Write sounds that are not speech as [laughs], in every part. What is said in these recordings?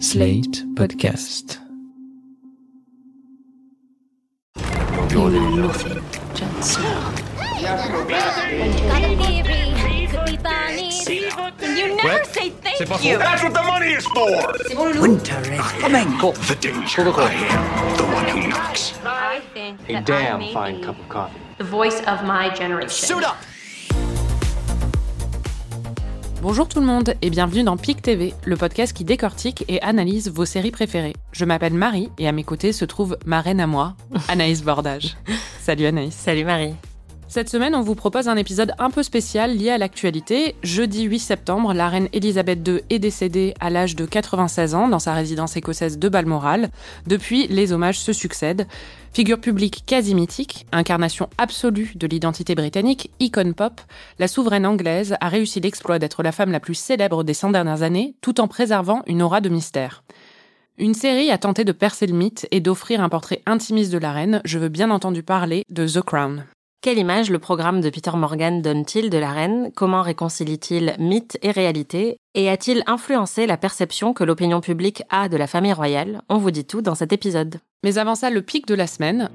Slate Podcast. You know nothing, Jon Snow. Got a theory. Could be Barney. You never say thank you. That's what the money is for! Winter is coming. The danger. I am the one who knocks. I think A damn I fine cup of coffee. the voice of my generation. Suit up! Bonjour tout le monde et bienvenue dans PIC TV, le podcast qui décortique et analyse vos séries préférées. Je m'appelle Marie et à mes côtés se trouve ma reine à moi, Anaïs Bordage. [laughs] Salut Anaïs. Salut Marie. Cette semaine, on vous propose un épisode un peu spécial lié à l'actualité. Jeudi 8 septembre, la reine Elisabeth II est décédée à l'âge de 96 ans dans sa résidence écossaise de Balmoral. Depuis, les hommages se succèdent. Figure publique quasi mythique, incarnation absolue de l'identité britannique, icône pop, la souveraine anglaise a réussi l'exploit d'être la femme la plus célèbre des 100 dernières années, tout en préservant une aura de mystère. Une série a tenté de percer le mythe et d'offrir un portrait intimiste de la reine. Je veux bien entendu parler de The Crown. Quelle image le programme de Peter Morgan donne-t-il de la reine? Comment réconcilie-t-il mythe et réalité? Et a-t-il influencé la perception que l'opinion publique a de la famille royale? On vous dit tout dans cet épisode. Mais avant ça, le pic de la semaine.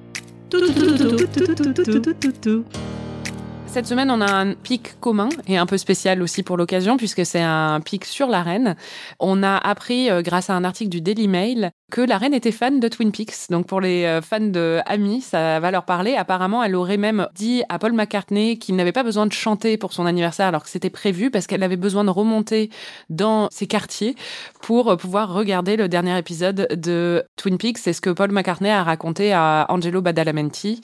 Cette semaine, on a un pic commun et un peu spécial aussi pour l'occasion, puisque c'est un pic sur la reine. On a appris, euh, grâce à un article du Daily Mail, que la reine était fan de Twin Peaks. Donc pour les euh, fans de Amy, ça va leur parler. Apparemment, elle aurait même dit à Paul McCartney qu'il n'avait pas besoin de chanter pour son anniversaire alors que c'était prévu, parce qu'elle avait besoin de remonter dans ses quartiers pour euh, pouvoir regarder le dernier épisode de Twin Peaks. C'est ce que Paul McCartney a raconté à Angelo Badalamenti,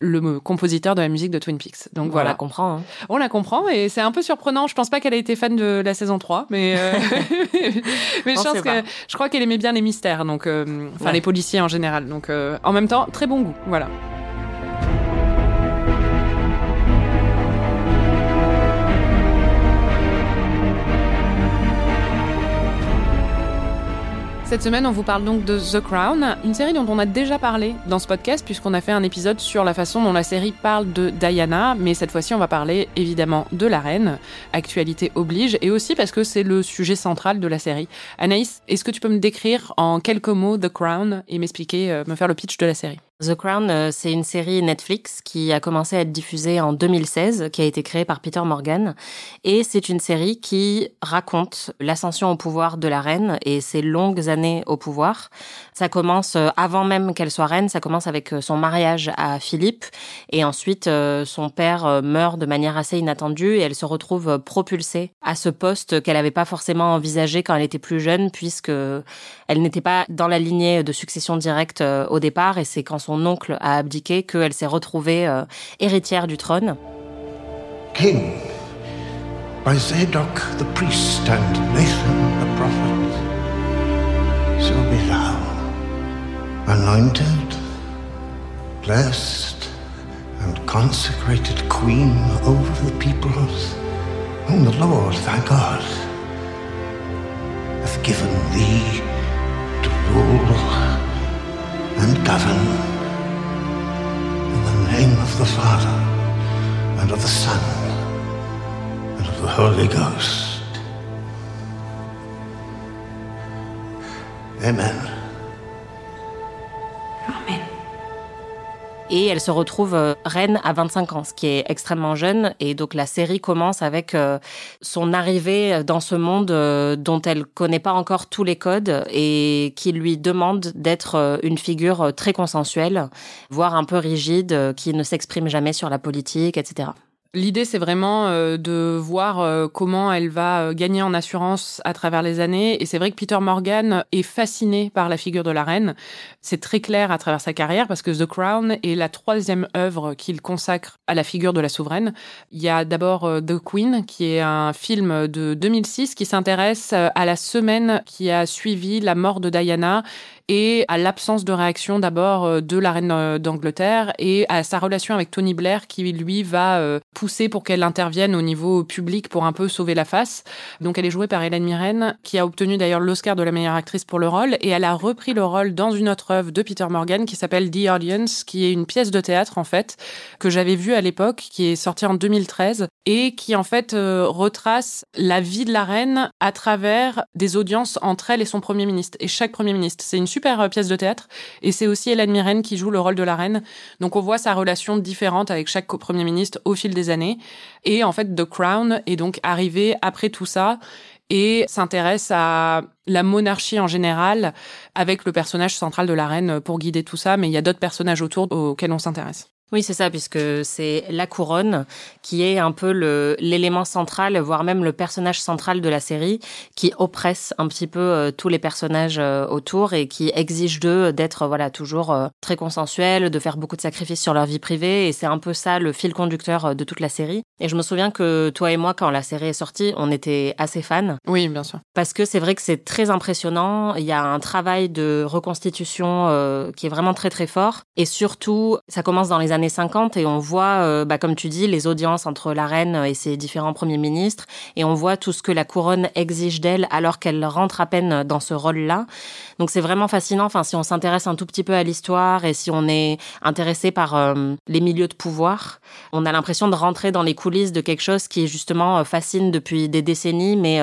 le compositeur de la musique de Twin Peaks. Donc On voilà. la comprend. hein. On la comprend et c'est un peu surprenant. Je pense pas qu'elle ait été fan de la saison 3, mais, euh, [laughs] mais je On pense que je crois qu'elle aimait bien les mystères, donc euh, enfin Ouais. les policiers en général. Donc euh, en même temps, très bon goût. Voilà. Cette semaine, on vous parle donc de The Crown, une série dont on a déjà parlé dans ce podcast, puisqu'on a fait un épisode sur la façon dont la série parle de Diana, mais cette fois-ci, on va parler évidemment de la reine, actualité oblige, et aussi parce que c'est le sujet central de la série. Anaïs, est-ce que tu peux me décrire en quelques mots The Crown et m'expliquer, euh, me faire le pitch de la série? The Crown, euh, c'est une série Netflix qui a commencé à être diffusée en 2016, qui a été créée par Peter Morgan. Et c'est une série qui raconte l'ascension au pouvoir de la reine et ses longues années au pouvoir. Ça commence euh, avant même qu'elle soit reine, ça commence avec euh, son mariage à Philippe. Et ensuite, son père meurt de manière assez inattendue et elle se retrouve propulsée à ce poste qu'elle n'avait pas forcément envisagé quand elle était plus jeune, puisque elle n'était pas dans la lignée de succession directe au départ. Et c'est quand oncle a abdiqué qu'elle s'est retrouvée euh, héritière du trône. King by Zadok the priest and Nathan the prophet. So be thou anointed, blessed, and consecrated queen over the peoples whom the Lord thy God hath given thee to rule and govern name of the Father and of the Son and of the Holy Ghost. Amen. Et elle se retrouve euh, reine à 25 ans, ce qui est extrêmement jeune. Et donc la série commence avec euh, son arrivée dans ce monde euh, dont elle connaît pas encore tous les codes et qui lui demande d'être une figure très consensuelle, voire un peu rigide, qui ne s'exprime jamais sur la politique, etc. L'idée, c'est vraiment euh, de voir euh, comment elle va euh, gagner en assurance à travers les années. Et c'est vrai que Peter Morgan est fasciné par la figure de la reine. C'est très clair à travers sa carrière parce que The Crown est la troisième œuvre qu'il consacre à la figure de la souveraine. Il y a d'abord The Queen, qui est un film de 2006 qui s'intéresse à la semaine qui a suivi la mort de Diana et à l'absence de réaction d'abord euh, de la reine euh, d'Angleterre et à sa relation avec Tony Blair qui lui va euh, pousser pour qu'elle intervienne au niveau public pour un peu sauver la face. Donc elle est jouée par Hélène Mirren qui a obtenu d'ailleurs l'Oscar de la meilleure actrice pour le rôle et elle a repris le rôle dans une autre œuvre de Peter Morgan qui s'appelle The Audience qui est une pièce de théâtre en fait que j'avais vue à l'époque qui est sortie en 2013 et qui en fait retrace la vie de la reine à travers des audiences entre elle et son premier ministre et chaque premier ministre. C'est une super euh, pièce de théâtre. Et c'est aussi Hélène Mirren qui joue le rôle de la reine. Donc on voit sa relation différente avec chaque Premier ministre au fil des années. Et en fait, The Crown est donc arrivé après tout ça et s'intéresse à la monarchie en général avec le personnage central de la reine pour guider tout ça. Mais il y a d'autres personnages autour auxquels on s'intéresse. Oui, c'est ça, puisque c'est la couronne qui est un peu l'élément central, voire même le personnage central de la série, qui oppresse un petit peu euh, tous les personnages euh, autour et qui exige d'eux d'être voilà toujours euh, très consensuels, de faire beaucoup de sacrifices sur leur vie privée. Et c'est un peu ça le fil conducteur de toute la série. Et je me souviens que toi et moi, quand la série est sortie, on était assez fans. Oui, bien sûr. Parce que c'est vrai que c'est très impressionnant. Il y a un travail de reconstitution qui est vraiment très très fort. Et surtout, ça commence dans les années années 50 et on voit, euh, bah, comme tu dis, les audiences entre la reine et ses différents premiers ministres et on voit tout ce que la couronne exige d'elle alors qu'elle rentre à peine dans ce rôle-là. Donc c'est vraiment fascinant. Enfin, si on s'intéresse un tout petit peu à l'histoire et si on est intéressé par euh, les milieux de pouvoir, on a l'impression de rentrer dans les coulisses de quelque chose qui justement euh, fascine depuis des décennies, mais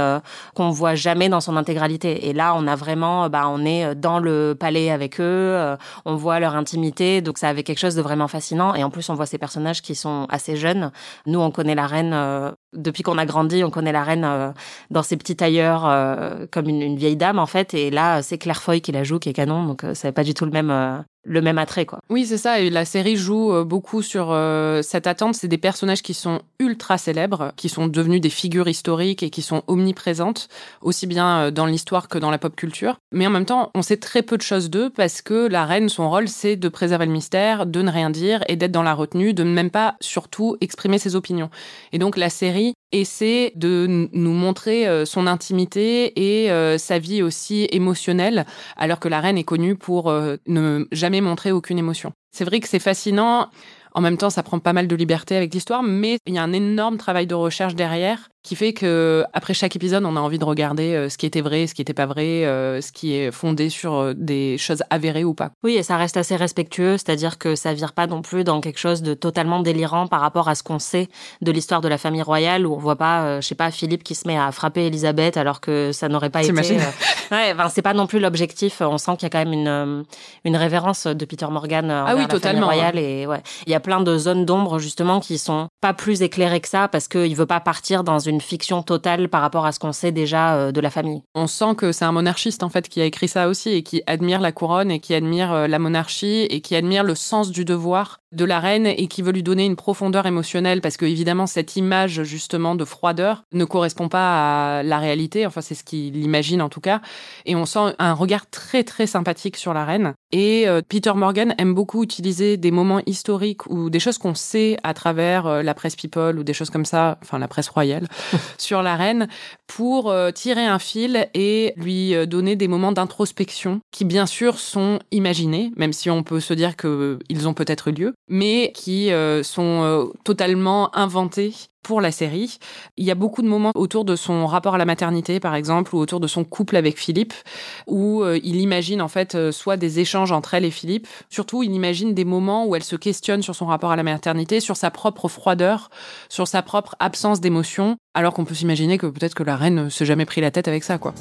qu'on voit jamais dans son intégralité. Et là, on a vraiment, bah, on est dans le palais avec eux, on voit leur intimité, donc ça avait quelque chose de vraiment fascinant. Et en plus, on voit ces personnages qui sont assez jeunes. Nous, on connaît la reine, euh, depuis qu'on a grandi, on connaît la reine euh, dans ses petits tailleurs euh, comme une, vieille dame, en fait. Et là, c'est Claire Foy qui la joue, qui est canon. Donc, c'est pas du tout le même, le même attrait quoi. Oui, c'est ça et la série joue euh, beaucoup sur euh, cette attente, c'est des personnages qui sont ultra célèbres, qui sont devenus des figures historiques et qui sont omniprésentes aussi bien euh, dans l'histoire que dans la pop culture. Mais en même temps, on sait très peu de choses d'eux parce que la reine son rôle c'est de préserver le mystère, de ne rien dire et d'être dans la retenue, de ne même pas surtout exprimer ses opinions. Et donc la série essaie de nous montrer son intimité et sa vie aussi émotionnelle alors que la reine est connue pour ne jamais montrer aucune émotion. C'est vrai que c'est fascinant. En même temps, ça prend pas mal de liberté avec l'histoire, mais il y a un énorme travail de recherche derrière qui fait que après chaque épisode, on a envie de regarder euh, ce qui était vrai, ce qui n'était pas vrai, euh, ce qui est fondé sur euh, des choses avérées ou pas. Oui, et ça reste assez respectueux, c'est-à-dire que ça vire pas non plus dans quelque chose de totalement délirant par rapport à ce qu'on sait de l'histoire de la famille royale, où on voit pas, je sais pas, Philippe qui se met à frapper Elisabeth alors que ça n'aurait pas été. ouais, enfin, c'est pas non plus l'objectif. On sent qu'il y a quand même une une révérence de Peter Morgan ah oui, la totalement, famille royale et ouais, il y a plein de zones d'ombre justement qui sont pas plus éclairées que ça parce qu'il veut pas partir dans une fiction totale par rapport à ce qu'on sait déjà euh, de la famille. On sent que c'est un monarchiste en fait qui a écrit ça aussi et qui admire la couronne et qui admire euh, la monarchie et qui admire le sens du devoir de la reine et qui veut lui donner une profondeur émotionnelle parce que évidemment cette image justement de froideur ne correspond pas à la réalité, enfin c'est ce qu'il imagine en tout cas. Et on sent un regard très très sympathique sur la reine. Et euh, Peter Morgan aime beaucoup utiliser des moments historiques ou des choses qu'on sait à travers euh, la presse people ou des choses comme ça, enfin la presse royale [laughs] sur la reine pour euh, tirer un fil et lui donner des moments d'introspection qui bien sûr sont imaginés même si on peut se dire que ils ont peut-être lieu mais qui euh, sont euh, totalement inventés pour la série. Il y a beaucoup de moments autour de son rapport à la maternité, par exemple, ou autour de son couple avec Philippe, où euh, il imagine en fait soit des échanges entre elle et Philippe. Surtout, il imagine des moments où elle se questionne sur son rapport à la maternité, sur sa propre froideur, sur sa propre absence d'émotion, alors qu'on peut s'imaginer que peut-être que la reine ne s'est jamais pris la tête avec ça, quoi.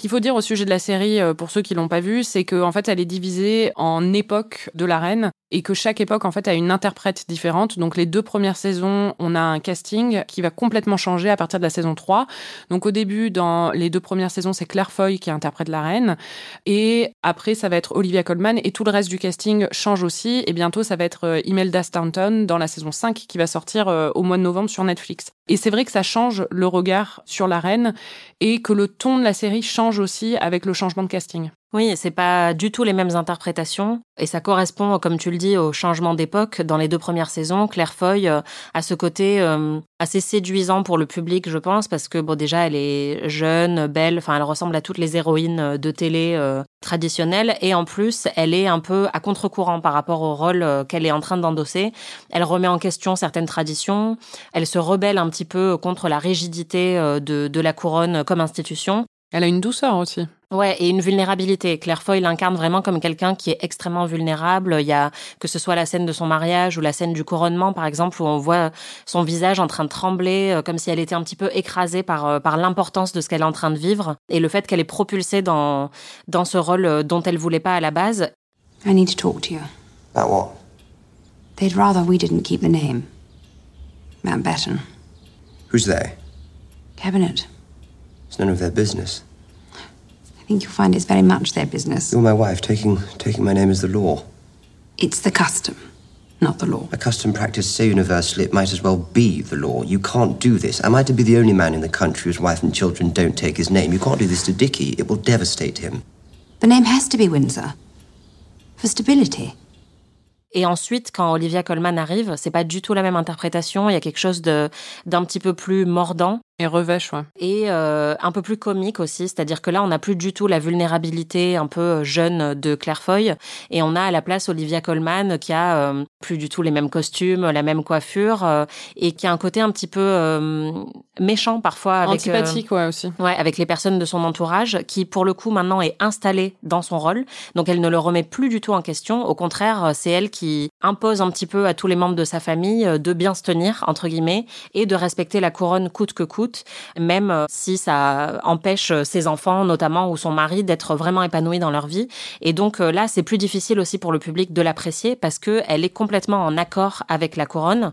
Ce qu'il faut dire au sujet de la série, euh, pour ceux qui l'ont pas vue, c'est qu'en en fait, elle est divisée en époques de la reine et que chaque époque en fait a une interprète différente. Donc les deux premières saisons, on a un casting qui va complètement changer à partir de la saison 3. Donc au début dans les deux premières saisons, c'est Claire Foy qui interprète la reine et après ça va être Olivia Colman et tout le reste du casting change aussi et bientôt ça va être euh, Imelda Staunton dans la saison 5 qui va sortir euh, au mois de novembre sur Netflix. Et c'est vrai que ça change le regard sur la reine et que le ton de la série change aussi avec le changement de casting. Oui, c'est pas du tout les mêmes interprétations et ça correspond, comme tu le dis, au changement d'époque. Dans les deux premières saisons, Claire Foy euh, a ce côté euh, assez séduisant pour le public, je pense, parce que bon, déjà, elle est jeune, belle, enfin, elle ressemble à toutes les héroïnes de télé euh, traditionnelles et en plus, elle est un peu à contre-courant par rapport au rôle qu'elle est en train d'endosser. Elle remet en question certaines traditions, elle se rebelle un petit peu contre la rigidité de la couronne comme institution. Elle a une douceur aussi. Ouais, et une vulnérabilité. Claire Foy l'incarne vraiment comme quelqu'un qui est extrêmement vulnérable. Il y a que ce soit la scène de son mariage ou la scène du couronnement, par exemple, où on voit son visage en train de trembler, euh, comme si elle était un petit peu écrasée par euh, par l'importance de ce qu'elle est en train de vivre et le fait qu'elle est propulsée dans dans ce rôle euh, dont elle voulait pas à la base. I need to talk to you. About what? They'd rather we didn't keep the name. Mountbatten. Who's they? Cabinet. It's none of their business. I think you'll find it's very much their business. You're my wife. Taking taking my name is the law. It's the custom, not the law. A custom practiced so universally it might as well be the law. You can't do this. Am I to be the only man in the country whose wife and children don't take his name? You can't do this to Dickie. It will devastate him. The name has to be Windsor. For stability. Et ensuite, quand Olivia Colman arrive, c'est pas du tout la même interprétation. Il y a quelque chose de d'un petit peu plus mordant. Et revêche, ouais. Et euh, un peu plus comique aussi, c'est-à-dire que là, on n'a plus du tout la vulnérabilité un peu jeune de Claire Foy, et on a à la place Olivia Colman qui a euh, plus du tout les mêmes costumes, la même coiffure, euh, et qui a un côté un petit peu euh, méchant parfois. Avec, Antipathique, ouais, aussi. Ouais, avec les personnes de son entourage, qui pour le coup maintenant est installée dans son rôle, donc elle ne le remet plus du tout en question. Au contraire, c'est elle qui impose un petit peu à tous les membres de sa famille de bien se tenir entre guillemets et de respecter la couronne coûte que coûte même euh, si ça empêche ses enfants, notamment, ou son mari, d'être vraiment épanouis dans leur vie. Et donc euh, là, c'est plus difficile aussi pour le public de l'apprécier parce que elle est complètement en accord avec la couronne.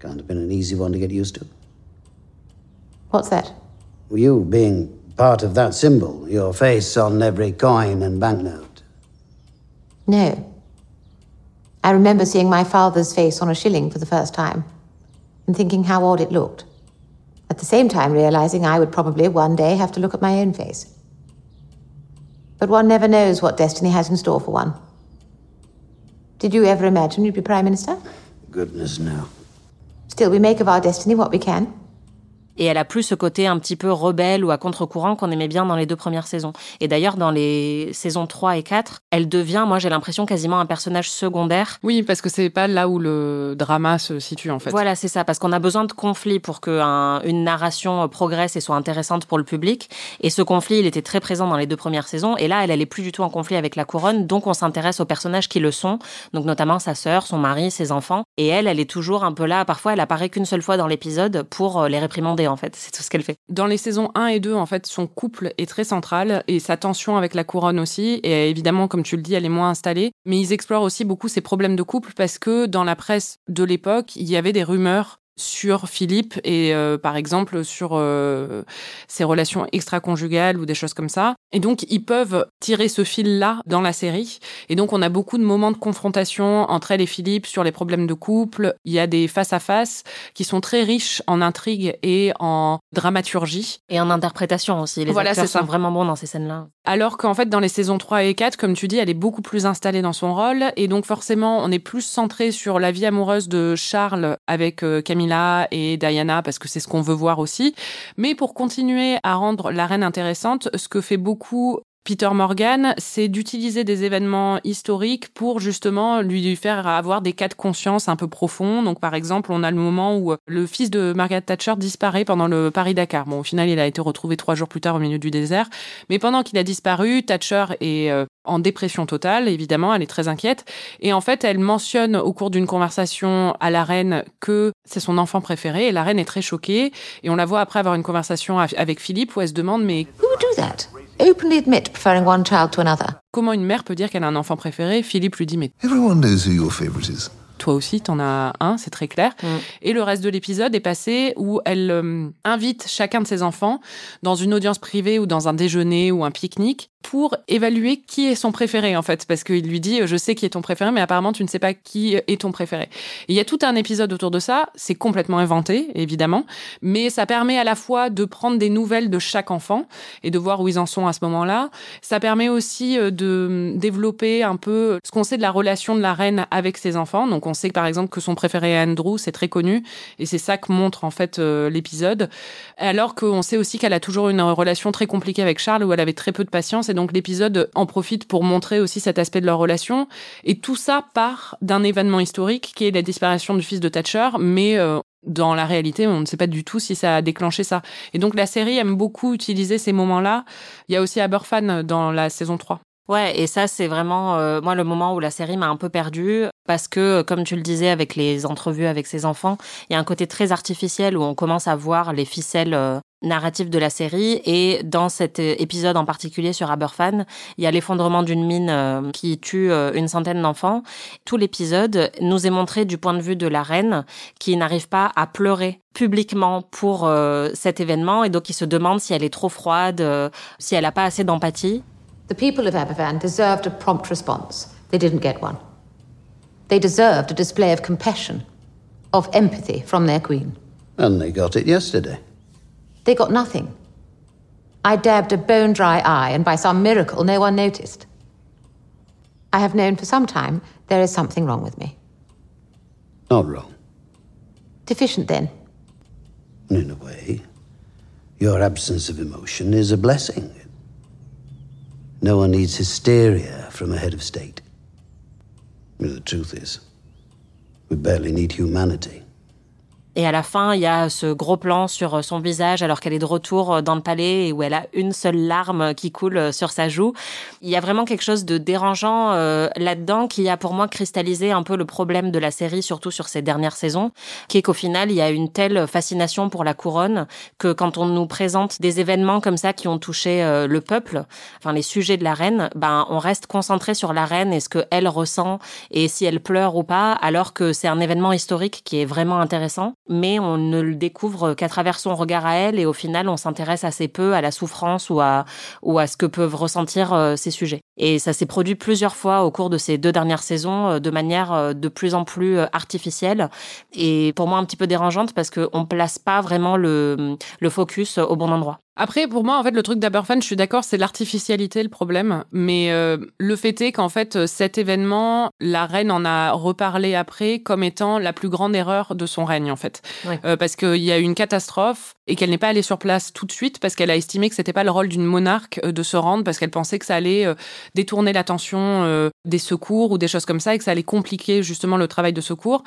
Can't have been an easy one to get used to. What's that? You being part of that symbol, your face on every coin and banknote. No. I remember seeing my father's face on a shilling for the first time and thinking how odd it looked. At the same time, realizing I would probably one day have to look at my own face. But one never knows what destiny has in store for one. Did you ever imagine you'd be Prime Minister? Goodness, no. Still, we make of our destiny what we can. Et elle a plus ce côté un petit peu rebelle ou à contre-courant qu'on aimait bien dans les deux premières saisons. Et d'ailleurs, dans les saisons 3 et 4, elle devient, moi j'ai l'impression, quasiment un personnage secondaire. Oui, parce que c'est pas là où le drama se situe en fait. Voilà, c'est ça, parce qu'on a besoin de conflits pour que un, une narration progresse et soit intéressante pour le public. Et ce conflit, il était très présent dans les deux premières saisons. Et là, elle, elle est plus du tout en conflit avec la couronne, donc on s'intéresse aux personnages qui le sont, donc notamment sa sœur, son mari, ses enfants. Et elle, elle est toujours un peu là. Parfois, elle apparaît qu'une seule fois dans l'épisode pour euh, les réprimander en fait. C'est tout ce qu'elle fait. Dans les saisons 1 et 2, en fait, son couple est très central et sa tension avec la couronne aussi. Et évidemment, comme tu le dis, elle est moins installée. Mais ils explorent aussi beaucoup ses problèmes de couple parce que dans la presse de l'époque, il y avait des rumeurs sur Philippe et euh, par exemple sur euh, ses relations extra-conjugales ou des choses comme ça. Et donc ils peuvent tirer ce fil-là dans la série. Et donc on a beaucoup de moments de confrontation entre elle et Philippe sur les problèmes de couple. Il y a des face-à-face qui sont très riches en intrigue et en dramaturgie. Et en interprétation aussi. Les Voilà, acteurs ça. sont vraiment bons dans ces scènes-là. Alors qu'en fait, dans les saisons 3 et 4, comme tu dis, elle est beaucoup plus installée dans son rôle. Et donc, forcément, on est plus centré sur la vie amoureuse de Charles avec euh, Et Diana, parce que c'est ce qu'on veut voir aussi. Mais pour continuer à rendre la reine intéressante, ce que fait beaucoup Peter Morgan, c'est d'utiliser des événements historiques pour justement lui faire avoir des cas de conscience un peu profonds. Donc, par exemple, on a le moment où le fils de Margaret Thatcher disparaît pendant le Paris-Dakar. Bon, au final, il a été retrouvé trois jours plus tard au milieu du désert. Mais pendant qu'il a disparu, Thatcher est euh, en dépression totale, évidemment, elle est très inquiète. Et en fait, elle mentionne au cours d'une conversation à la reine que c'est son enfant préféré. Et la reine est très choquée. Et on la voit après avoir une conversation avec Philippe où elle se demande, mais Who would do that? Openly admit preferring one child to another. comment une mère peut dire qu'elle a un enfant préféré? Philippe lui dit, mais Everyone knows who your favourite is. toi aussi, t'en as un, c'est très clair. Et le reste de l'épisode est passé où elle euh, invite chacun de ses enfants dans une audience privée ou dans un déjeuner ou un pique-nique pour évaluer qui est son préféré en fait parce qu'il lui dit je sais qui est ton préféré mais apparemment tu ne sais pas qui est ton préféré. il y a tout un épisode autour de ça, c'est complètement inventé évidemment, mais ça permet à la fois de prendre des nouvelles de chaque enfant et de voir où ils en sont à ce moment-là. Ça permet aussi euh, de développer un peu ce qu'on sait de la relation de la reine avec ses enfants. Donc on sait par exemple que son préféré Andrew, c'est très connu et c'est ça que montre en fait euh, l'épisode. Alors qu'on sait aussi qu'elle a toujours une relation très compliquée avec Charles où elle avait très peu de patience donc l'épisode en profite pour montrer aussi cet aspect de leur relation. Et tout ça part d'un événement historique qui est la disparition du fils de Thatcher, mais euh, dans la réalité, on ne sait pas du tout si ça a déclenché ça. Et donc la série aime beaucoup utiliser ces moments-là. Il y a aussi Aberfan dans la saison 3. Ouais, et ça c'est vraiment euh, moi le moment où la série m'a un peu perdue parce que comme tu le disais avec les entrevues avec ses enfants, il y a un côté très artificiel où on commence à voir les ficelles euh, narratives de la série et dans cet euh, épisode en particulier sur Aberfan, il y a l'effondrement d'une mine qui tue une centaine d'enfants. Tout l'épisode nous est montré du point de vue de la reine qui n'arrive pas à pleurer publiquement pour cet événement et donc qui se demande si elle est trop froide, si elle n'a pas assez d'empathie. The people of Aberfan deserved a prompt response. They didn't get one. They deserved a display of compassion, of empathy from their queen. And they got it yesterday. They got nothing. I dabbed a bone dry eye, and by some miracle, no one noticed. I have known for some time there is something wrong with me. Not wrong. Deficient, then? In a way, your absence of emotion is a blessing. No one needs hysteria from a head of state. The truth is, we barely need humanity. Et à la fin, il y a ce gros plan sur euh, son visage alors qu'elle est de retour euh, dans le palais et où elle a une seule larme qui coule euh, sur sa joue. Il y a vraiment quelque chose de dérangeant là-dedans qui a pour moi cristallisé un peu le problème de la série, surtout sur ces dernières saisons, qui est qu'au final, il y a une telle fascination pour la couronne que quand on nous présente des événements comme ça qui ont touché le peuple, enfin les sujets de la reine, ben on reste concentré sur la reine et ce qu'elle ressent et si elle pleure ou pas, alors que c'est un événement historique qui est vraiment intéressant mais on ne le découvre qu'à travers son regard à elle et au final on s'intéresse assez peu à la souffrance ou à ce que peuvent ressentir euh, ces sujets. Et ça s'est produit plusieurs fois au cours de ces deux dernières saisons euh, de manière euh, de plus en plus artificielle et pour moi un petit peu dérangeante parce qu'on place pas vraiment le, le focus au bon endroit. Après, pour moi, en fait, le truc d'Aberfan, je suis d'accord, c'est l'artificialité le problème. Mais euh, le fait est qu'en fait, cet événement, la reine en a reparlé après comme étant la plus grande erreur de son règne, en fait. Euh, parce qu'il y a eu une catastrophe et qu'elle n'est pas allée sur place tout de suite parce qu'elle a estimé que c'était pas le rôle d'une monarque euh, de se rendre parce qu'elle pensait que ça allait détourner l'attention des secours ou des choses comme ça et que ça allait compliquer justement le travail de secours.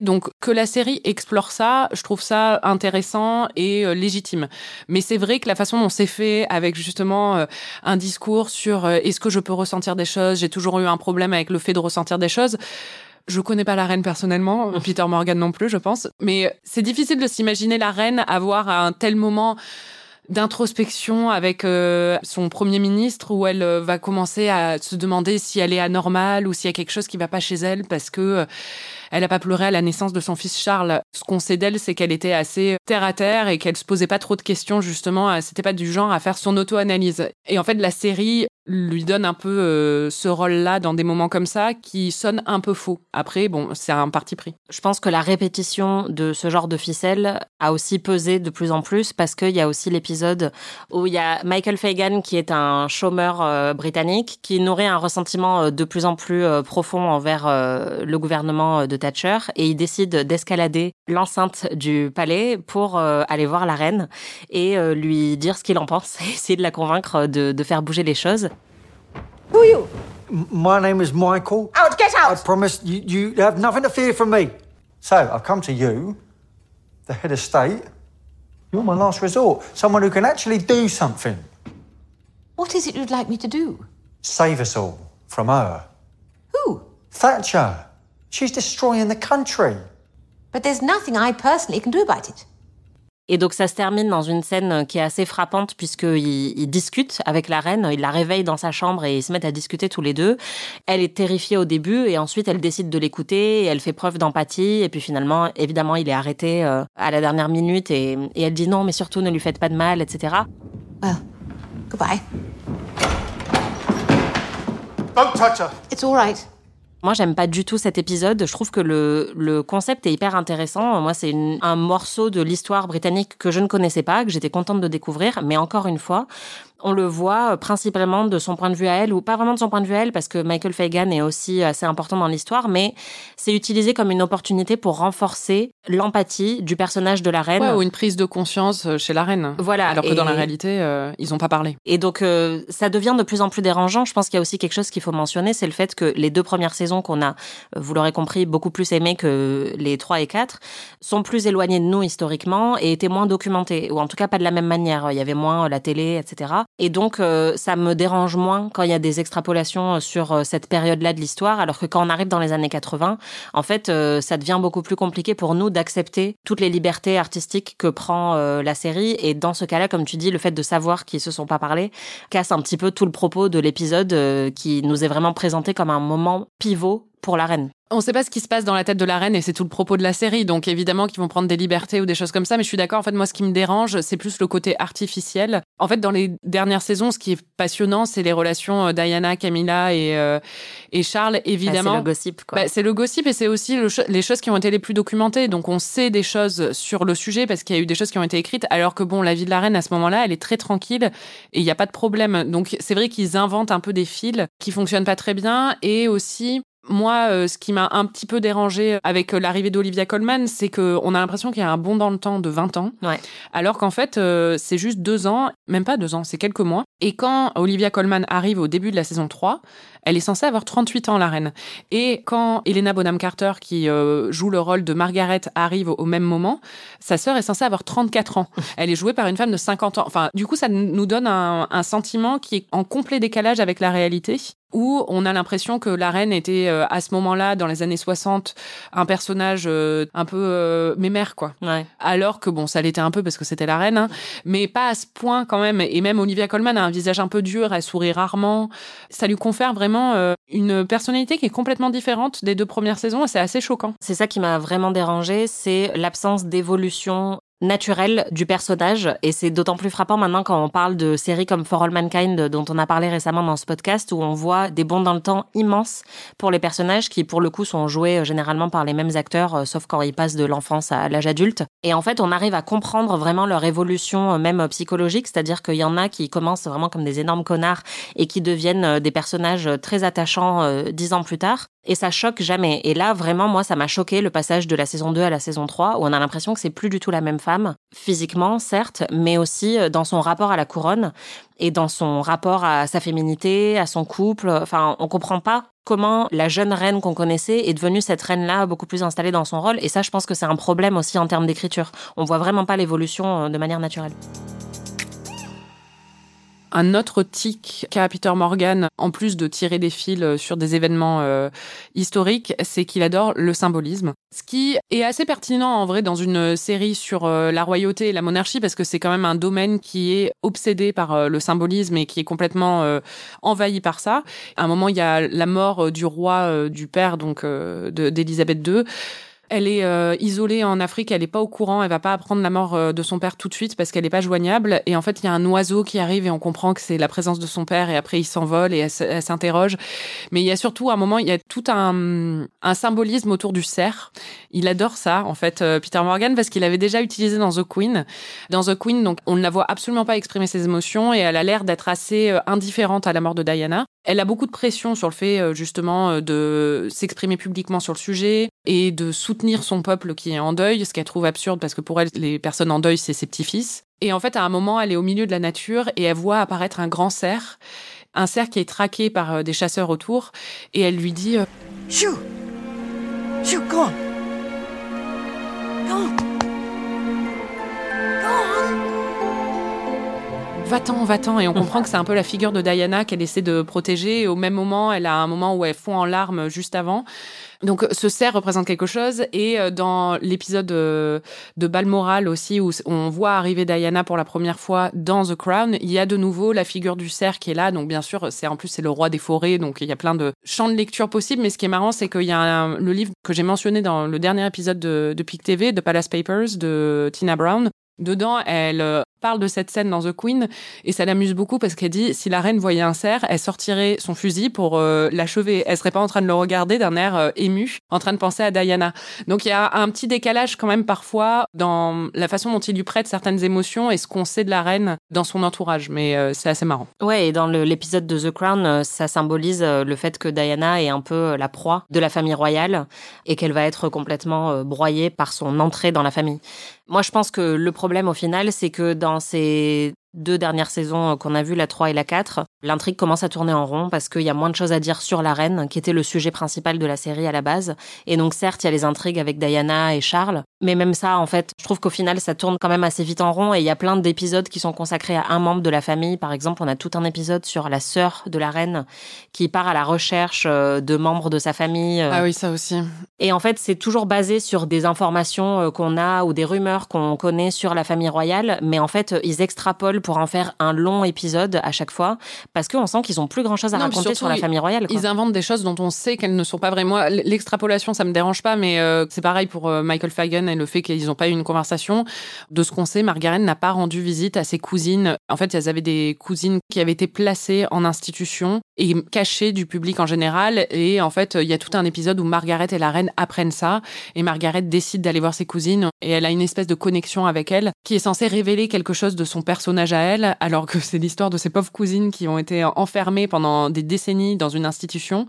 Donc que la série explore ça, je trouve ça intéressant et euh, légitime. Mais c'est vrai que la façon dont c'est fait, avec justement euh, un discours sur euh, est-ce que je peux ressentir des choses, j'ai toujours eu un problème avec le fait de ressentir des choses. Je connais pas la reine personnellement, [laughs] Peter Morgan non plus, je pense. Mais c'est difficile de s'imaginer la reine avoir un tel moment d'introspection avec son premier ministre où elle va commencer à se demander si elle est anormale ou s'il y a quelque chose qui va pas chez elle parce que elle n'a pas pleuré à la naissance de son fils Charles. Ce qu'on sait d'elle, c'est qu'elle était assez terre à terre et qu'elle se posait pas trop de questions, justement. C'était pas du genre à faire son auto-analyse. Et en fait, la série lui donne un peu euh, ce rôle-là dans des moments comme ça qui sonne un peu faux. Après, bon, c'est un parti pris. Je pense que la répétition de ce genre de ficelle a aussi pesé de plus en plus parce qu'il y a aussi l'épisode où il y a Michael Fagan qui est un chômeur euh, britannique qui nourrit un ressentiment euh, de plus en plus profond envers le gouvernement de Thatcher et il décide d'escalader l'enceinte du palais pour aller voir la reine et lui dire ce qu'il en pense [laughs] et essayer de la convaincre de faire bouger les choses. Who are you? My name is Michael. Out, get out! I promise you, you have nothing to fear from me. So, I've come to you, the head of state. You're my last resort. Someone who can actually do something. What is it you'd like me to do? Save us all from her. Who? Thatcher. She's destroying the country. But there's nothing I personally can do about it. Et donc ça se termine dans une scène qui est assez frappante puisqu'ils il discutent avec la reine, il la réveille dans sa chambre et ils se mettent à discuter tous les deux. Elle est terrifiée au début et ensuite elle décide de l'écouter et elle fait preuve d'empathie et puis finalement évidemment il est arrêté euh, à la dernière minute et, et elle dit non mais surtout ne lui faites pas de mal etc. Well, goodbye. Don't touch her. It's all right. Moi, j'aime pas du tout cet épisode. Je trouve que le, le concept est hyper intéressant. Moi, c'est un morceau de l'histoire britannique que je ne connaissais pas, que j'étais contente de découvrir. Mais encore une fois, on le voit euh, principalement de son point de vue à elle, ou pas vraiment de son point de vue à elle, parce que Michael Fagan est aussi assez important dans l'histoire, mais c'est utilisé comme une opportunité pour renforcer l'empathie du personnage de la reine. Ouais, ou une prise de conscience euh, chez la reine. Voilà. Alors que dans la réalité, euh, ils ont pas parlé. Et donc, euh, ça devient de plus en plus dérangeant. Je pense qu'il y a aussi quelque chose qu'il faut mentionner, c'est le fait que les deux premières saisons qu'on a, euh, vous l'aurez compris, beaucoup plus aimées que les trois et quatre, sont plus éloignées de nous historiquement et étaient moins documentées, ou en tout cas pas de la même manière. Il y avait moins la télé, etc. Et donc, euh, ça me dérange moins quand il y a des extrapolations euh, sur euh, cette période-là de l'histoire, alors que quand on arrive dans les années 80, en fait, ça devient beaucoup plus compliqué pour nous d'accepter toutes les libertés artistiques que prend la série. Et dans ce cas-là, comme tu dis, le fait de savoir qu'ils se sont pas parlé casse un petit peu tout le propos de l'épisode qui nous est vraiment présenté comme un moment pivot pour la reine. On ne sait pas ce qui se passe dans la tête de la reine et c'est tout le propos de la série. Donc évidemment qu'ils vont prendre des libertés ou des choses comme ça. Mais je suis d'accord. En fait, moi, ce qui me dérange, c'est plus le côté artificiel. En fait, dans les dernières saisons, ce qui est passionnant, c'est les relations euh, Diana, Camilla et, euh, et Charles. Évidemment, Bah, c'est le gossip, quoi. Bah, c'est le gossip et c'est aussi le cho- les choses qui ont été les plus documentées. Donc on sait des choses sur le sujet parce qu'il y a eu des choses qui ont été écrites. Alors que bon, la vie de la reine à ce moment-là, elle est très tranquille et il n'y a pas de problème. Donc c'est vrai qu'ils inventent un peu des fils qui fonctionnent pas très bien et aussi moi, euh, ce qui m'a un petit peu dérangé avec euh, l'arrivée d'Olivia Colman, c'est qu'on a l'impression qu'il y a un bond dans le temps de 20 ans, alors qu'en fait, euh, c'est juste deux ans, même pas deux ans, c'est quelques mois. Et quand Olivia Colman arrive au début de la saison 3, elle est censée avoir 38 ans, la reine. Et quand Helena Bonham Carter, qui euh, joue le rôle de Margaret, arrive au même moment, sa sœur est censée avoir 34 ans. [laughs] Elle est jouée par une femme de 50 ans. Enfin, du coup, ça nous donne un, un sentiment qui est en complet décalage avec la réalité où on a l'impression que la reine était euh, à ce moment-là, dans les années 60, un personnage euh, un peu euh, mémère, quoi. Alors que bon, ça l'était un peu parce que c'était la reine, hein, mais pas à ce point quand même. Et même Olivia Colman a un visage un peu dur, elle sourit rarement. Ça lui confère vraiment euh, une personnalité qui est complètement différente des deux premières saisons et c'est assez choquant. C'est ça qui m'a vraiment dérangé, c'est l'absence d'évolution naturelle du personnage. Et c'est d'autant plus frappant maintenant quand on parle de séries comme For All Mankind dont on a parlé récemment dans ce podcast où on voit des bonds dans le temps immenses pour les personnages qui pour le coup sont joués euh, généralement par les mêmes acteurs euh, sauf quand ils passent de l'enfance à l'âge adulte. Et en fait on arrive à comprendre vraiment leur évolution euh, même psychologique. C'est-à-dire qu'il y en a qui commencent vraiment comme des énormes connards et qui deviennent des personnages très attachants dix ans plus tard. Et ça choque jamais. Et là, vraiment, moi, ça m'a choqué le passage de la saison 2 à la saison 3, où on a l'impression que c'est plus du tout la même femme, physiquement, certes, mais aussi euh, dans son rapport à la couronne et dans son rapport à sa féminité, à son couple. Enfin, on comprend pas comment la jeune reine qu'on connaissait est devenue cette reine-là beaucoup plus installée dans son rôle. Et ça, je pense que c'est un problème aussi en termes d'écriture. On voit vraiment pas l'évolution euh, de manière naturelle. Un autre tic qu'a Peter Morgan, en plus de tirer des fils euh, sur des événements euh, historiques, c'est qu'il adore le symbolisme. Ce qui est assez pertinent en vrai dans une série sur euh, la royauté et la monarchie, parce que c'est quand même un domaine qui est obsédé par euh, le symbolisme et qui est complètement euh, envahi par ça. À un moment, il y a la mort euh, du roi, euh, du père donc euh, d'Élisabeth II. Elle est euh, isolée en Afrique, elle est pas au courant, elle va pas apprendre la mort euh, de son père tout de suite parce qu'elle est pas joignable. Et en fait, il y a un oiseau qui arrive et on comprend que c'est la présence de son père et après il s'envole et elle, elle s'interroge. Mais il y a surtout un moment, il y a tout un, un symbolisme autour du cerf. Il adore ça, en fait, euh, Peter Morgan, parce qu'il avait déjà utilisé dans The Queen. Dans The Queen, donc, on ne la voit absolument pas exprimer ses émotions et elle a l'air d'être assez euh, indifférente à la mort de Diana. Elle a beaucoup de pression sur le fait, euh, justement, euh, de s'exprimer publiquement sur le sujet et de soutenir son peuple qui est en deuil, ce qu'elle trouve absurde parce que pour elle, les personnes en deuil, c'est ses petits-fils. Et en fait, à un moment, elle est au milieu de la nature et elle voit apparaître un grand cerf, un cerf qui est traqué par euh, des chasseurs autour, et elle lui dit! Shoo, go Va-t'en, va-t'en. Et on comprend que c'est un peu la figure de Diana qu'elle essaie de protéger. Au même moment, elle a un moment où elle fond en larmes juste avant. Donc ce cerf représente quelque chose. Et euh, dans l'épisode euh, de Balmoral aussi, où on voit arriver Diana pour la première fois dans The Crown, il y a de nouveau la figure du cerf qui est là. Donc bien sûr, c'est en plus c'est le roi des forêts. Donc il y a plein de champs de lecture possibles. Mais ce qui est marrant, c'est qu'il y a le livre que j'ai mentionné dans le dernier épisode de, de PIC TV, de Palace Papers, de Tina Brown. Dedans, elle euh, parle de cette scène dans The Queen et ça l'amuse beaucoup parce qu'elle dit si la reine voyait un cerf, elle sortirait son fusil pour euh, l'achever. Elle serait pas en train de le regarder d'un air euh, ému, en train de penser à Diana. Donc il y a un petit décalage quand même parfois dans la façon dont il lui prête certaines émotions et ce qu'on sait de la reine dans son entourage, mais euh, c'est assez marrant. Ouais, et dans l'épisode de The Crown, ça symbolise le fait que Diana est un peu la proie de la famille royale et qu'elle va être complètement broyée par son entrée dans la famille. Moi, je pense que le problème au final, c'est que dans ces deux dernières saisons qu'on a vues, la 3 et la 4, l'intrigue commence à tourner en rond parce qu'il y a moins de choses à dire sur la reine, qui était le sujet principal de la série à la base. Et donc certes, il y a les intrigues avec Diana et Charles, mais même ça, en fait, je trouve qu'au final, ça tourne quand même assez vite en rond et il y a plein d'épisodes qui sont consacrés à un membre de la famille. Par exemple, on a tout un épisode sur la sœur de la reine qui part à la recherche euh, de membres de sa famille. Ah oui, ça aussi. Et en fait, c'est toujours basé sur des informations euh, qu'on a ou des rumeurs qu'on connaît sur la famille royale, mais en fait, ils extrapolent pour en faire un long épisode à chaque fois, parce qu'on sent qu'ils ont plus grand chose à raconter sur la famille royale. Ils inventent des choses dont on sait qu'elles ne sont pas vraiment. L'extrapolation, ça me dérange pas, mais euh, c'est pareil pour euh, Michael Fagan et le fait qu'ils n'ont pas eu une conversation. De ce qu'on sait, Margaret n'a pas rendu visite à ses cousines. En fait, elles avaient des cousines qui avaient été placées en institution et cachées du public en général. Et en fait, il y a tout un épisode où Margaret et la reine apprennent ça, et Margaret décide d'aller voir ses cousines, et elle a une espèce de connexion avec elle qui est censée révéler quelque chose de son personnage à elle, alors que c'est l'histoire de ces pauvres cousines qui ont été enfermées pendant des décennies dans une institution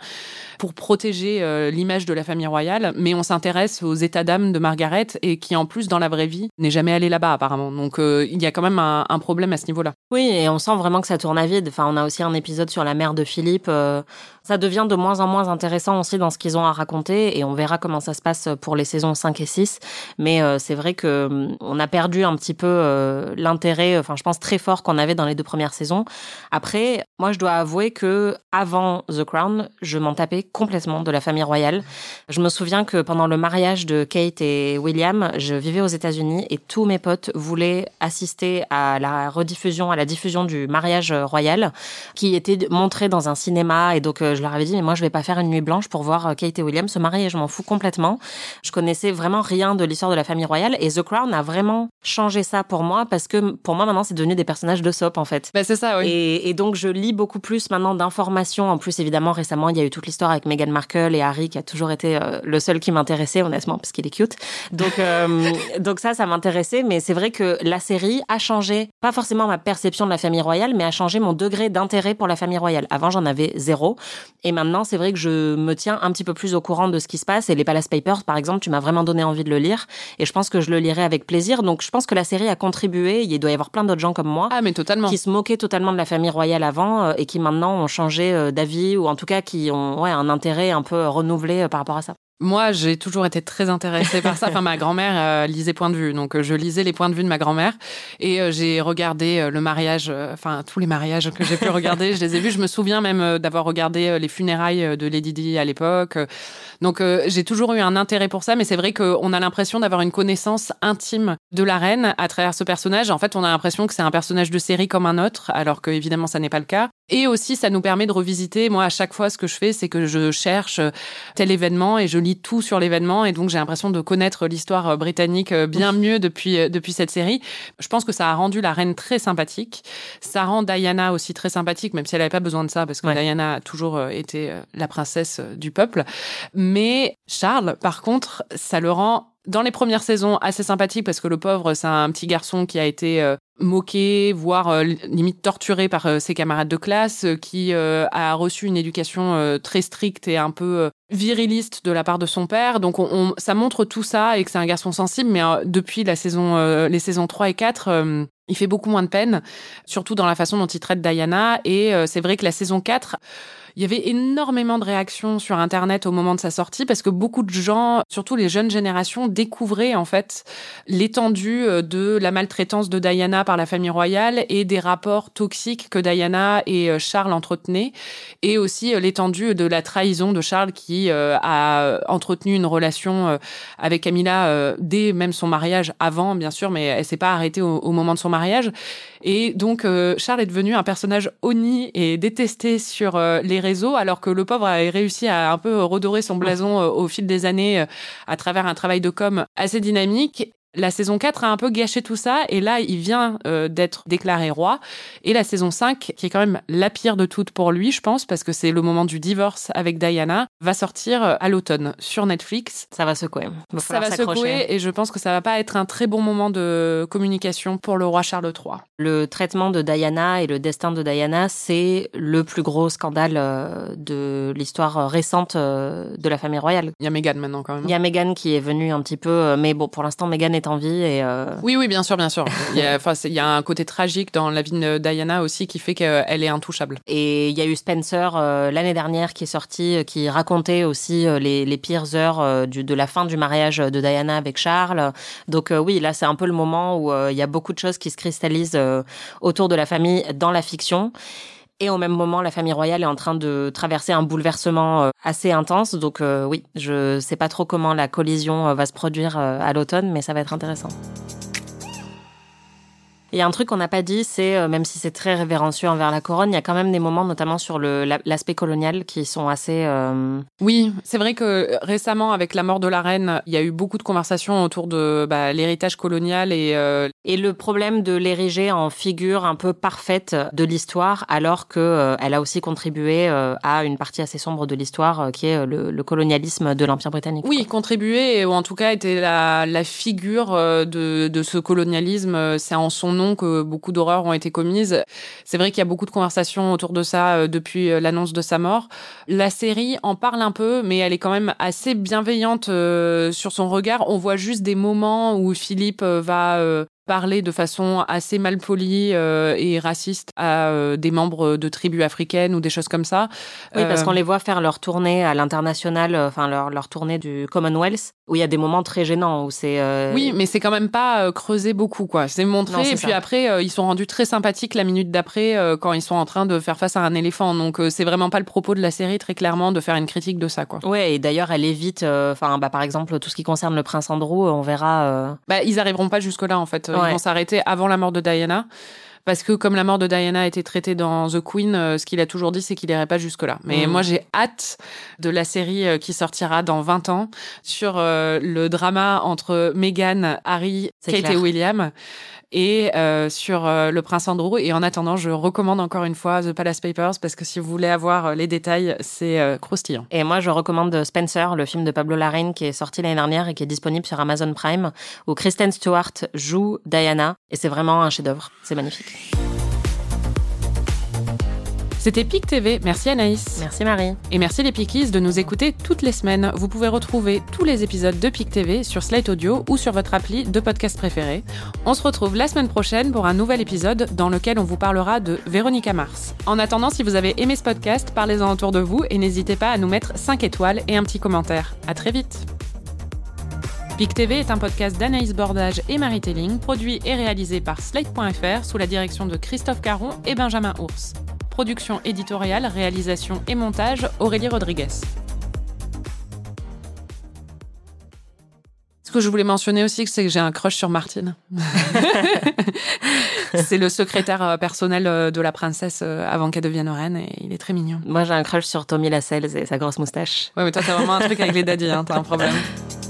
pour protéger euh, l'image de la famille royale. Mais on s'intéresse aux états d'âme de Margaret et qui, en plus, dans la vraie vie, n'est jamais allée là-bas, apparemment. Donc, euh, il y a quand même un, problème à ce niveau-là. Oui, et on sent vraiment que ça tourne à vide. Enfin, on a aussi un épisode sur la mère de Philippe. Euh, ça devient de moins en moins intéressant aussi dans ce qu'ils ont à raconter et on verra comment ça se passe pour les saisons 5 et 6. Mais c'est vrai que hum, on a perdu un petit peu l'intérêt, enfin, je pense très fort qu'on avait dans les deux premières saisons. Après, moi, je dois avouer que avant The Crown, je m'en tapais complètement de la famille royale. Je me souviens que pendant le mariage de Kate et William, je vivais aux États-Unis et tous mes potes voulaient assister à la rediffusion, à la diffusion du mariage royal qui était montré dans un cinéma. Et donc, euh, je leur avais dit, mais moi, je vais pas faire une nuit blanche pour voir euh, Kate et William se marier. Je m'en fous complètement. Je connaissais vraiment rien de l'histoire de la famille royale et The Crown a vraiment changé ça pour moi parce que pour moi, maintenant, c'est devenu des personnages de soap, en fait. Ben, c'est ça, oui. Et, et donc, je lis beaucoup plus maintenant d'informations. En plus, évidemment, récemment, il y a eu toute l'histoire avec Meghan Markle et Harry qui a toujours été euh, le seul qui m'intéressait honnêtement parce qu'il est cute. Donc euh, [laughs] donc ça ça m'intéressait mais c'est vrai que la série a changé pas forcément ma perception de la famille royale mais a changé mon degré d'intérêt pour la famille royale. Avant j'en avais zéro et maintenant c'est vrai que je me tiens un petit peu plus au courant de ce qui se passe et les Palace Papers par exemple, tu m'as vraiment donné envie de le lire et je pense que je le lirai avec plaisir. Donc je pense que la série a contribué, il doit y avoir plein d'autres gens comme moi ah, mais totalement. qui se moquaient totalement de la famille royale avant euh, et qui maintenant ont changé d'avis ou en tout cas qui ont ouais, un intérêt un peu renouvelé euh, par rapport à ça. Moi, j'ai toujours été très intéressée par ça. [laughs] Enfin, ma grand-mère euh, lisait Point de vue, donc euh, je lisais les points de vue de ma grand-mère et j'ai regardé le mariage, enfin tous les mariages que j'ai pu [laughs] regarder, je les ai vus. Je me souviens même d'avoir regardé les funérailles de Lady Di à l'époque. Donc j'ai toujours eu un intérêt pour ça, mais c'est vrai qu'on a l'impression d'avoir une connaissance intime de la reine à travers ce personnage. En fait, on a l'impression que c'est un personnage de série comme un autre, alors que évidemment ça n'est pas le cas. Et aussi, ça nous permet de revisiter. Moi, à chaque fois, ce que je fais, c'est que je cherche tel événement et je lis tout sur l'événement. Et donc, j'ai l'impression de connaître l'histoire euh, britannique euh, bien mieux depuis, euh, depuis cette série. Je pense que ça a rendu la reine très sympathique. Ça rend Diana aussi très sympathique, même si elle n'avait pas besoin de ça, parce que Diana a toujours été la princesse du peuple. Mais Charles, par contre, ça le rend dans les premières saisons assez sympathique parce que le pauvre c'est un petit garçon qui a été moqué, voire euh, limite torturé par euh, ses camarades de classe, euh, qui a reçu une éducation très stricte et un peu viriliste de la part de son père. Donc on, ça montre tout ça et que c'est un garçon sensible, mais depuis la saison, les saisons 3 et 4, il fait beaucoup moins de peine, surtout dans la façon dont il traite Diana. Et c'est vrai que la saison 4 il y avait énormément de réactions sur Internet au moment de sa sortie parce que beaucoup de gens, surtout les jeunes générations, découvraient en fait l'étendue euh, de la maltraitance de Diana par la famille royale et des rapports toxiques que Diana et euh, Charles entretenaient et aussi euh, l'étendue de la trahison de Charles qui a entretenu une relation avec Camilla dès même son mariage avant bien sûr mais elle s'est pas arrêtée au, moment de son mariage. Et donc Charles est devenu un personnage honni et détesté sur les alors que le pauvre a réussi à un peu redorer son blason euh, au fil des années euh, à travers un travail de com assez dynamique. La saison 4 a un peu gâché tout ça et là, il vient euh, d'être déclaré roi. Et la saison 5, qui est quand même la pire de toutes pour lui, je pense, parce que c'est le moment du divorce avec Diana, va sortir euh, à l'automne sur Netflix. Ça va secouer. Va Ça va secouer et je pense que ça va pas être un très bon moment de communication pour le roi Charles III. Le traitement de Diana et le destin de Diana, c'est le plus gros scandale euh, de l'histoire récente euh, de la famille royale. Il y a Meghan maintenant quand même. Il y a Meghan qui est venue un petit peu, mais bon, pour l'instant, Meghan est en vie et euh, Oui, oui, bien sûr, bien sûr. Il y a, il y a un côté tragique dans la vie de Diana aussi qui fait qu'elle est intouchable. Et il y a eu Spencer l'année dernière qui est sorti, qui aussi euh, les, les pires heures euh, de la fin du mariage de Diana avec Charles. Donc euh, oui, là c'est un peu le moment où il y a beaucoup de choses qui se cristallisent autour de la famille dans la fiction. Et au même moment, la famille royale est en train de traverser un bouleversement assez intense. Donc oui, je sais pas trop comment la collision va se produire à l'automne, mais ça va être intéressant. Il y a un truc qu'on n'a pas dit, c'est, euh, même si c'est très révérencieux envers la couronne, il y a quand même des moments, notamment sur le- l'aspect colonial, qui sont assez... euh, Oui, c'est vrai que récemment, avec la mort de la reine, il y a eu beaucoup de conversations autour de bah, l'héritage colonial et euh, Et le problème de l'ériger en figure un peu parfaite de l'histoire, alors que euh, elle a aussi contribué euh, à une partie assez sombre de l'histoire, euh, qui est euh, le, le colonialisme de l'Empire britannique. oui, contribuer ou en tout cas était la, la figure euh, de, de ce colonialisme. Euh, C'est en son nom que beaucoup d'horreurs ont été commises. C'est vrai qu'il y a beaucoup de conversations autour de ça euh, depuis euh, l'annonce de sa mort. La série en parle un peu, mais elle est quand même assez bienveillante euh, sur son regard. On voit juste des moments où Philippe va parler de façon assez malpolie euh, et raciste à euh, des membres de tribus africaines ou des choses comme ça. Oui, parce Euh, qu'on les voit faire leur tournée à l'international, euh, enfin leur, leur tournée du Commonwealth, où il y a des moments très gênants, où c'est... euh, Oui, mais c'est quand même pas euh, creusé beaucoup, quoi. C'est montré, Non, et puis ça. après, euh, ils sont rendus très sympathiques la minute d'après, euh, quand ils sont en train de faire face à un éléphant. Donc, euh, c'est vraiment pas le propos de la série, très clairement, de faire une critique de ça, quoi. Ouais, et d'ailleurs, elle évite, euh, enfin, bah, par exemple, tout ce qui concerne le prince Andrew, on verra. euh, Bah, ils arriveront pas jusque-là, en fait. Ouais. Ils vont s'arrêter avant la mort de Diana. Parce que comme la mort de Diana a été traitée dans The Queen, euh, ce qu'il a toujours dit, c'est qu'il irait pas jusque-là. Mais Mm. moi, j'ai hâte de la série euh, qui sortira dans 20 ans sur euh, le drama entre Meghan, Harry, Kate clair. et William et euh, sur euh, le prince Andrew. Et en attendant, je recommande encore une fois The Palace Papers parce que si vous voulez avoir euh, les détails, c'est euh, croustillant. Et moi, je recommande Spencer, le film de Pablo Larraín qui est sorti l'année dernière et qui est disponible sur Amazon Prime, où Kristen Stewart joue Diana. Et c'est vraiment un chef-d'œuvre. C'est magnifique. C'était PIC TV. Merci Anaïs. Merci Marie. Et merci les Pickies de nous écouter toutes les semaines. Vous pouvez retrouver tous les épisodes de PIC TV sur Slate Audio ou sur votre appli de podcast préféré. On se retrouve la semaine prochaine pour un nouvel épisode dans lequel on vous parlera de Véronica Mars. En attendant, si vous avez aimé ce podcast, parlez-en autour de vous et n'hésitez pas à nous mettre 5 étoiles et un petit commentaire. À très vite. PIC TV est un podcast d'Anaïs Bordage et Marie Telling, produit et réalisé par Slate.fr sous la direction de Christophe Caron et Benjamin Ours. Production éditoriale, réalisation et montage, Aurélie Rodriguez. Ce que je voulais mentionner aussi, c'est que j'ai un crush sur Martine. [laughs] c'est le secrétaire euh, personnel euh, de la princesse euh, avant qu'elle devienne reine et il est très mignon. Moi, j'ai un crush sur Tommy Lascelles et sa grosse moustache. Ouais, mais toi, t'as vraiment un truc avec les daddies, hein, t'as un problème. [laughs]